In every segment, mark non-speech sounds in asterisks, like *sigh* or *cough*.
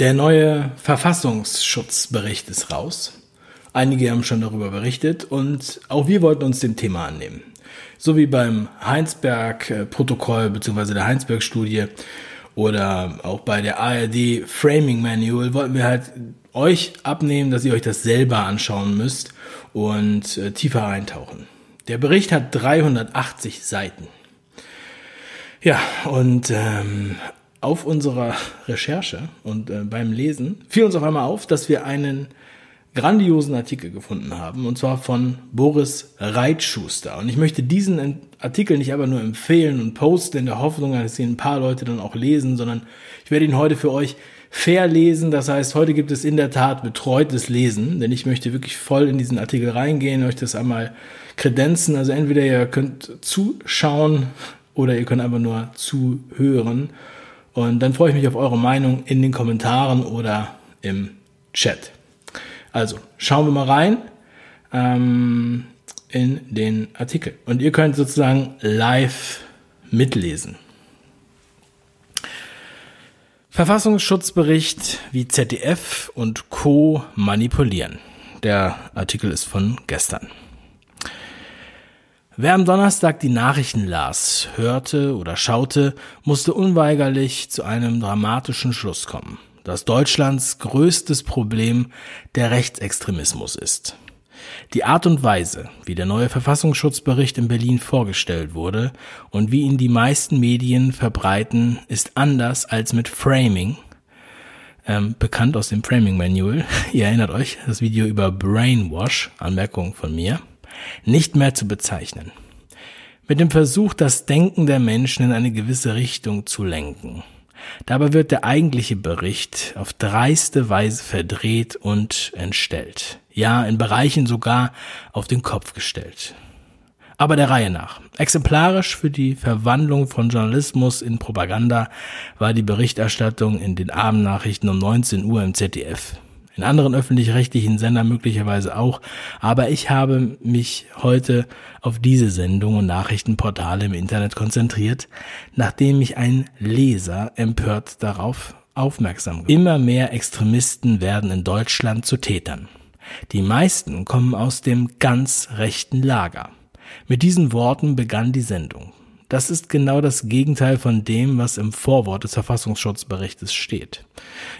Der neue Verfassungsschutzbericht ist raus. Einige haben schon darüber berichtet und auch wir wollten uns dem Thema annehmen. So wie beim Heinsberg-Protokoll bzw. der Heinsberg-Studie oder auch bei der ARD Framing Manual wollten wir halt euch abnehmen, dass ihr euch das selber anschauen müsst und äh, tiefer eintauchen. Der Bericht hat 380 Seiten. Ja, und ähm, auf unserer Recherche und äh, beim Lesen fiel uns auf einmal auf, dass wir einen grandiosen Artikel gefunden haben, und zwar von Boris Reitschuster. Und ich möchte diesen Artikel nicht aber nur empfehlen und posten in der Hoffnung, dass ihn ein paar Leute dann auch lesen, sondern ich werde ihn heute für euch fair lesen. Das heißt, heute gibt es in der Tat betreutes Lesen, denn ich möchte wirklich voll in diesen Artikel reingehen, euch das einmal kredenzen. Also entweder ihr könnt zuschauen oder ihr könnt einfach nur zuhören. Und dann freue ich mich auf eure Meinung in den Kommentaren oder im Chat. Also, schauen wir mal rein ähm, in den Artikel. Und ihr könnt sozusagen live mitlesen. Verfassungsschutzbericht, wie ZDF und Co. manipulieren. Der Artikel ist von gestern. Wer am Donnerstag die Nachrichten las, hörte oder schaute, musste unweigerlich zu einem dramatischen Schluss kommen dass Deutschlands größtes Problem der Rechtsextremismus ist. Die Art und Weise, wie der neue Verfassungsschutzbericht in Berlin vorgestellt wurde und wie ihn die meisten Medien verbreiten, ist anders als mit Framing, ähm, bekannt aus dem Framing Manual. *laughs* Ihr erinnert euch, das Video über Brainwash, Anmerkung von mir, nicht mehr zu bezeichnen. Mit dem Versuch, das Denken der Menschen in eine gewisse Richtung zu lenken. Dabei wird der eigentliche Bericht auf dreiste Weise verdreht und entstellt. Ja, in Bereichen sogar auf den Kopf gestellt. Aber der Reihe nach. Exemplarisch für die Verwandlung von Journalismus in Propaganda war die Berichterstattung in den Abendnachrichten um 19 Uhr im ZDF in anderen öffentlich-rechtlichen Sendern möglicherweise auch, aber ich habe mich heute auf diese Sendung und Nachrichtenportale im Internet konzentriert, nachdem mich ein Leser empört darauf aufmerksam gemacht. Immer mehr Extremisten werden in Deutschland zu Tätern. Die meisten kommen aus dem ganz rechten Lager. Mit diesen Worten begann die Sendung. Das ist genau das Gegenteil von dem, was im Vorwort des Verfassungsschutzberichtes steht.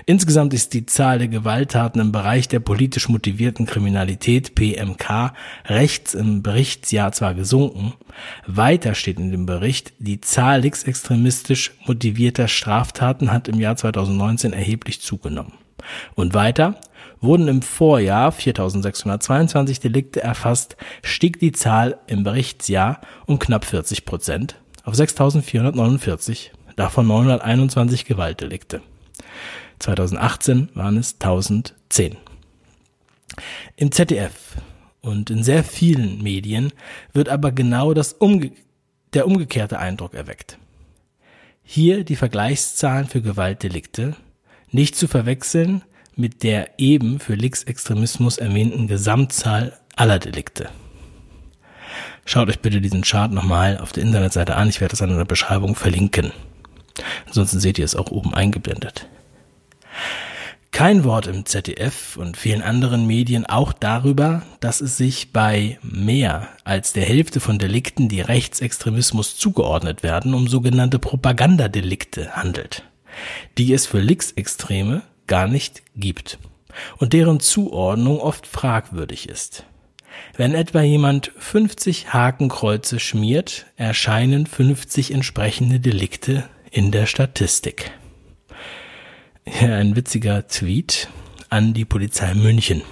Insgesamt ist die Zahl der Gewalttaten im Bereich der politisch motivierten Kriminalität PMK rechts im Berichtsjahr zwar gesunken, weiter steht in dem Bericht, die Zahl linksextremistisch motivierter Straftaten hat im Jahr 2019 erheblich zugenommen. Und weiter, wurden im Vorjahr 4622 Delikte erfasst, stieg die Zahl im Berichtsjahr um knapp 40 Prozent auf 6449, davon 921 Gewaltdelikte. 2018 waren es 1010. Im ZDF und in sehr vielen Medien wird aber genau das umge der umgekehrte Eindruck erweckt. Hier die Vergleichszahlen für Gewaltdelikte, nicht zu verwechseln mit der eben für Linksextremismus erwähnten Gesamtzahl aller Delikte. Schaut euch bitte diesen Chart nochmal auf der Internetseite an. Ich werde das in der Beschreibung verlinken. Ansonsten seht ihr es auch oben eingeblendet. Kein Wort im ZDF und vielen anderen Medien auch darüber, dass es sich bei mehr als der Hälfte von Delikten, die Rechtsextremismus zugeordnet werden, um sogenannte Propagandadelikte handelt, die es für Linksextreme gar nicht gibt und deren Zuordnung oft fragwürdig ist. Wenn etwa jemand 50 Hakenkreuze schmiert, erscheinen 50 entsprechende Delikte in der Statistik. Ja, ein witziger Tweet an die Polizei München.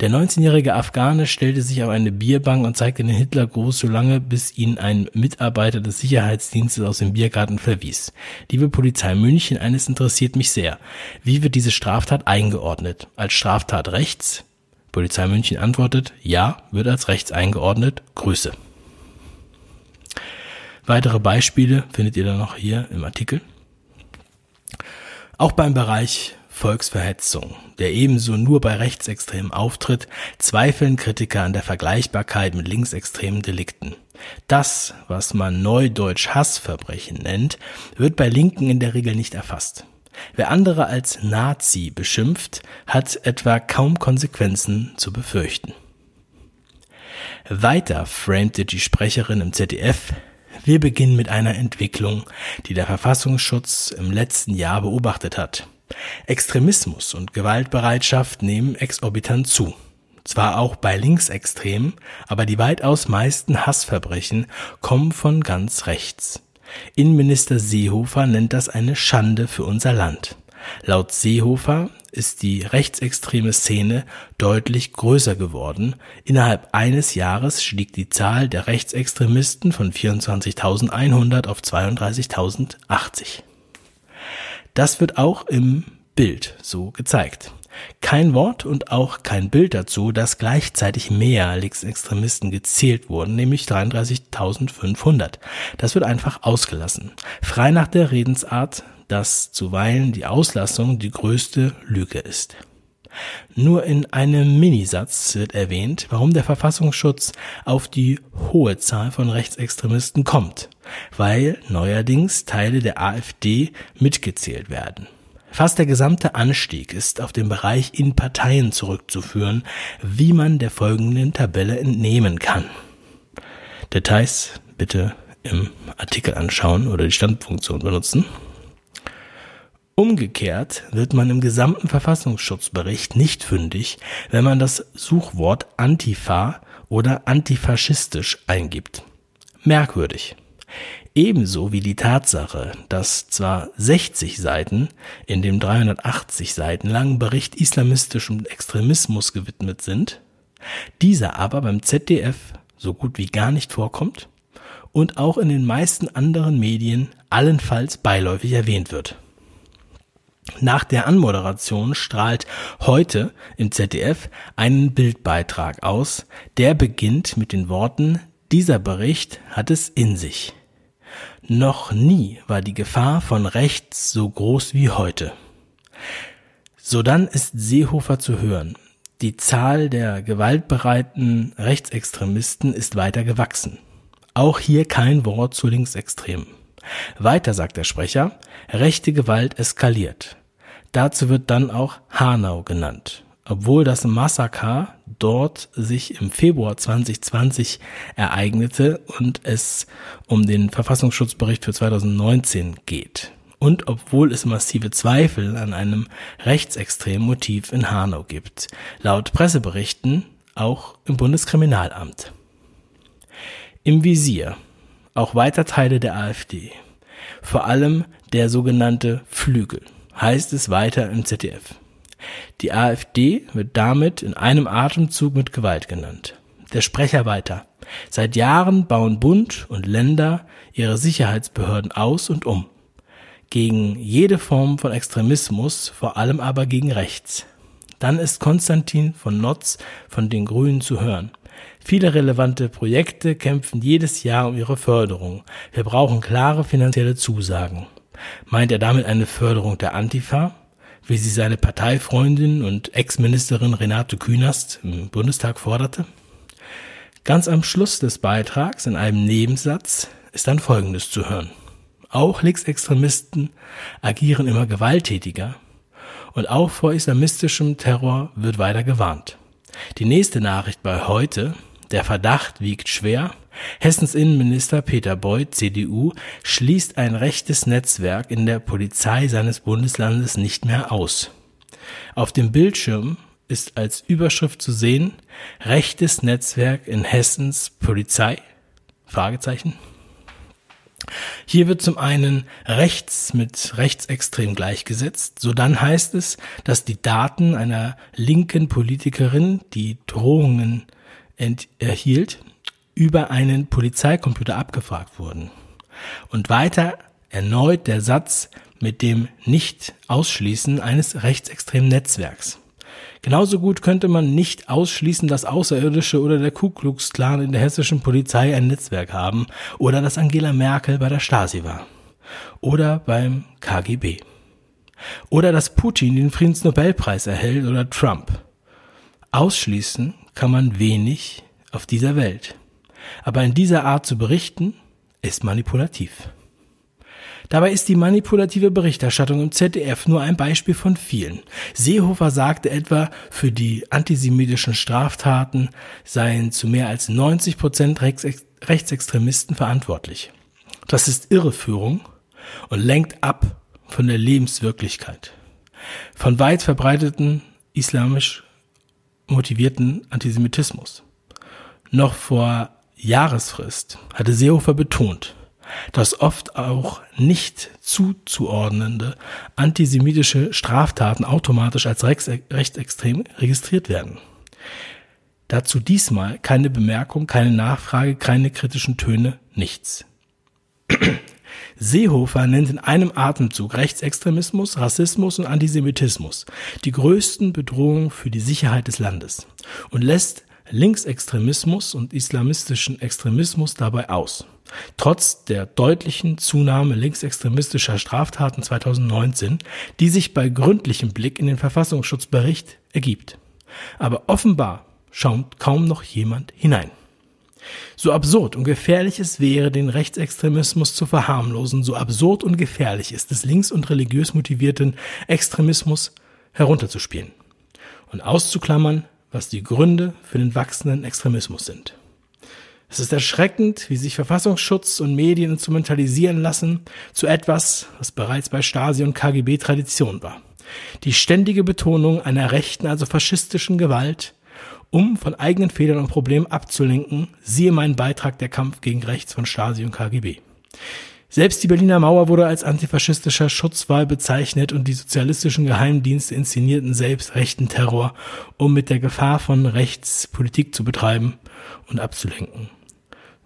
Der 19-jährige Afghane stellte sich auf eine Bierbank und zeigte den Hitlergruß so lange, bis ihn ein Mitarbeiter des Sicherheitsdienstes aus dem Biergarten verwies. Liebe Polizei München, eines interessiert mich sehr. Wie wird diese Straftat eingeordnet? Als Straftat rechts? Polizei München antwortet, ja, wird als rechts eingeordnet. Grüße. Weitere Beispiele findet ihr dann noch hier im Artikel. Auch beim Bereich Volksverhetzung, der ebenso nur bei Rechtsextremen auftritt, zweifeln Kritiker an der Vergleichbarkeit mit linksextremen Delikten. Das, was man neudeutsch Hassverbrechen nennt, wird bei Linken in der Regel nicht erfasst. Wer andere als Nazi beschimpft, hat etwa kaum Konsequenzen zu befürchten. Weiter framte die Sprecherin im ZDF, wir beginnen mit einer Entwicklung, die der Verfassungsschutz im letzten Jahr beobachtet hat. Extremismus und Gewaltbereitschaft nehmen exorbitant zu. Zwar auch bei Linksextremen, aber die weitaus meisten Hassverbrechen kommen von ganz rechts. Innenminister Seehofer nennt das eine Schande für unser Land. Laut Seehofer ist die rechtsextreme Szene deutlich größer geworden. Innerhalb eines Jahres stieg die Zahl der Rechtsextremisten von 24.100 auf 32.080. Das wird auch im Bild so gezeigt. Kein Wort und auch kein Bild dazu, dass gleichzeitig mehr Linksextremisten gezählt wurden, nämlich 33.500. Das wird einfach ausgelassen. Frei nach der Redensart, dass zuweilen die Auslassung die größte Lüge ist. Nur in einem Minisatz wird erwähnt, warum der Verfassungsschutz auf die hohe Zahl von Rechtsextremisten kommt, weil neuerdings Teile der AfD mitgezählt werden. Fast der gesamte Anstieg ist auf den Bereich in Parteien zurückzuführen, wie man der folgenden Tabelle entnehmen kann. Details bitte im Artikel anschauen oder die Standfunktion benutzen. Umgekehrt wird man im gesamten Verfassungsschutzbericht nicht fündig, wenn man das Suchwort Antifa oder antifaschistisch eingibt. Merkwürdig. Ebenso wie die Tatsache, dass zwar 60 Seiten in dem 380 Seiten langen Bericht islamistischem Extremismus gewidmet sind, dieser aber beim ZDF so gut wie gar nicht vorkommt und auch in den meisten anderen Medien allenfalls beiläufig erwähnt wird. Nach der Anmoderation strahlt heute im ZDF einen Bildbeitrag aus, der beginnt mit den Worten Dieser Bericht hat es in sich. Noch nie war die Gefahr von rechts so groß wie heute. Sodann ist Seehofer zu hören. Die Zahl der gewaltbereiten Rechtsextremisten ist weiter gewachsen. Auch hier kein Wort zu Linksextremen. Weiter sagt der Sprecher, rechte Gewalt eskaliert. Dazu wird dann auch Hanau genannt obwohl das Massaker dort sich im Februar 2020 ereignete und es um den Verfassungsschutzbericht für 2019 geht. Und obwohl es massive Zweifel an einem rechtsextremen Motiv in Hanau gibt. Laut Presseberichten auch im Bundeskriminalamt. Im Visier auch weiter Teile der AfD. Vor allem der sogenannte Flügel, heißt es weiter im ZDF. Die AfD wird damit in einem Atemzug mit Gewalt genannt. Der Sprecher weiter. Seit Jahren bauen Bund und Länder ihre Sicherheitsbehörden aus und um. Gegen jede Form von Extremismus, vor allem aber gegen rechts. Dann ist Konstantin von Notz von den Grünen zu hören. Viele relevante Projekte kämpfen jedes Jahr um ihre Förderung. Wir brauchen klare finanzielle Zusagen. Meint er damit eine Förderung der Antifa? wie sie seine Parteifreundin und Ex-Ministerin Renate Künast im Bundestag forderte? Ganz am Schluss des Beitrags in einem Nebensatz ist dann Folgendes zu hören. Auch Linksextremisten agieren immer gewalttätiger und auch vor islamistischem Terror wird weiter gewarnt. Die nächste Nachricht bei heute, der Verdacht wiegt schwer, Hessens Innenminister Peter Beuth, CDU, schließt ein rechtes Netzwerk in der Polizei seines Bundeslandes nicht mehr aus. Auf dem Bildschirm ist als Überschrift zu sehen rechtes Netzwerk in Hessens Polizei? Fragezeichen. Hier wird zum einen rechts mit rechtsextrem gleichgesetzt. So dann heißt es, dass die Daten einer linken Politikerin, die Drohungen erhielt, über einen Polizeicomputer abgefragt wurden. Und weiter erneut der Satz mit dem Nicht-Ausschließen eines rechtsextremen Netzwerks. Genauso gut könnte man nicht ausschließen, dass Außerirdische oder der Ku Klux Klan in der hessischen Polizei ein Netzwerk haben oder dass Angela Merkel bei der Stasi war oder beim KGB oder dass Putin den Friedensnobelpreis erhält oder Trump. Ausschließen kann man wenig auf dieser Welt. Aber in dieser Art zu berichten ist manipulativ. Dabei ist die manipulative Berichterstattung im ZDF nur ein Beispiel von vielen. Seehofer sagte etwa, für die antisemitischen Straftaten seien zu mehr als 90 Prozent Rechtsextremisten verantwortlich. Das ist Irreführung und lenkt ab von der Lebenswirklichkeit. Von weit verbreiteten islamisch motivierten Antisemitismus. Noch vor Jahresfrist hatte Seehofer betont, dass oft auch nicht zuzuordnende antisemitische Straftaten automatisch als rechtsextrem registriert werden. Dazu diesmal keine Bemerkung, keine Nachfrage, keine kritischen Töne, nichts. Seehofer nennt in einem Atemzug Rechtsextremismus, Rassismus und Antisemitismus die größten Bedrohungen für die Sicherheit des Landes und lässt Linksextremismus und islamistischen Extremismus dabei aus. Trotz der deutlichen Zunahme linksextremistischer Straftaten 2019, die sich bei gründlichem Blick in den Verfassungsschutzbericht ergibt. Aber offenbar schaut kaum noch jemand hinein. So absurd und gefährlich es wäre, den Rechtsextremismus zu verharmlosen, so absurd und gefährlich ist es, links- und religiös motivierten Extremismus herunterzuspielen und auszuklammern, was die Gründe für den wachsenden Extremismus sind. Es ist erschreckend, wie sich Verfassungsschutz und Medien instrumentalisieren lassen zu etwas, was bereits bei Stasi und KGB Tradition war. Die ständige Betonung einer rechten, also faschistischen Gewalt, um von eigenen Fehlern und Problemen abzulenken, siehe meinen Beitrag der Kampf gegen Rechts von Stasi und KGB. Selbst die Berliner Mauer wurde als antifaschistischer Schutzwall bezeichnet und die sozialistischen Geheimdienste inszenierten selbst rechten Terror, um mit der Gefahr von rechts Politik zu betreiben und abzulenken.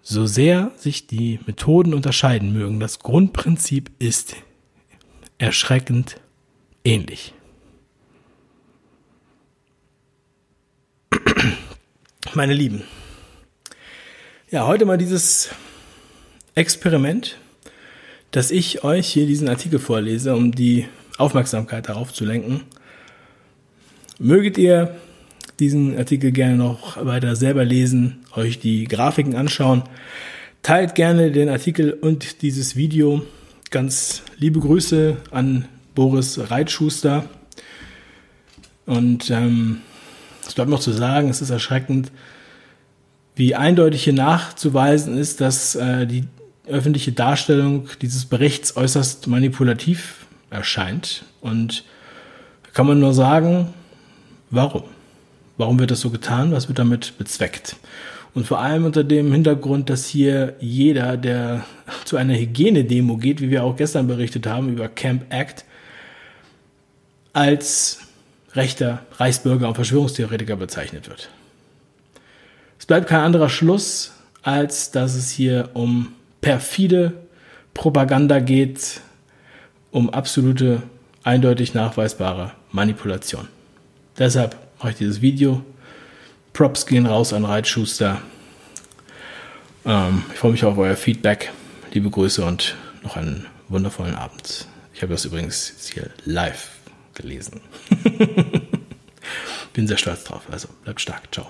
So sehr sich die Methoden unterscheiden mögen, das Grundprinzip ist erschreckend ähnlich. Meine Lieben, ja, heute mal dieses Experiment, dass ich euch hier diesen Artikel vorlese, um die Aufmerksamkeit darauf zu lenken. Möget ihr diesen Artikel gerne noch weiter selber lesen, euch die Grafiken anschauen. Teilt gerne den Artikel und dieses Video. Ganz liebe Grüße an Boris Reitschuster. Und ähm, es bleibt noch zu sagen, es ist erschreckend, wie eindeutig hier nachzuweisen ist, dass äh, die öffentliche Darstellung dieses Berichts äußerst manipulativ erscheint. Und kann man nur sagen, warum? Warum wird das so getan? Was wird damit bezweckt? Und vor allem unter dem Hintergrund, dass hier jeder, der *laughs* zu einer Hygienedemo geht, wie wir auch gestern berichtet haben über Camp Act, als rechter Reichsbürger und Verschwörungstheoretiker bezeichnet wird. Es bleibt kein anderer Schluss, als dass es hier um perfide Propaganda geht, um absolute, eindeutig nachweisbare Manipulation. Deshalb mache ich dieses Video. Props gehen raus an Reitschuster. Ähm, ich freue mich auf euer Feedback. Liebe Grüße und noch einen wundervollen Abend. Ich habe das übrigens hier live gelesen. *laughs* Bin sehr stolz drauf. Also bleibt stark. Ciao.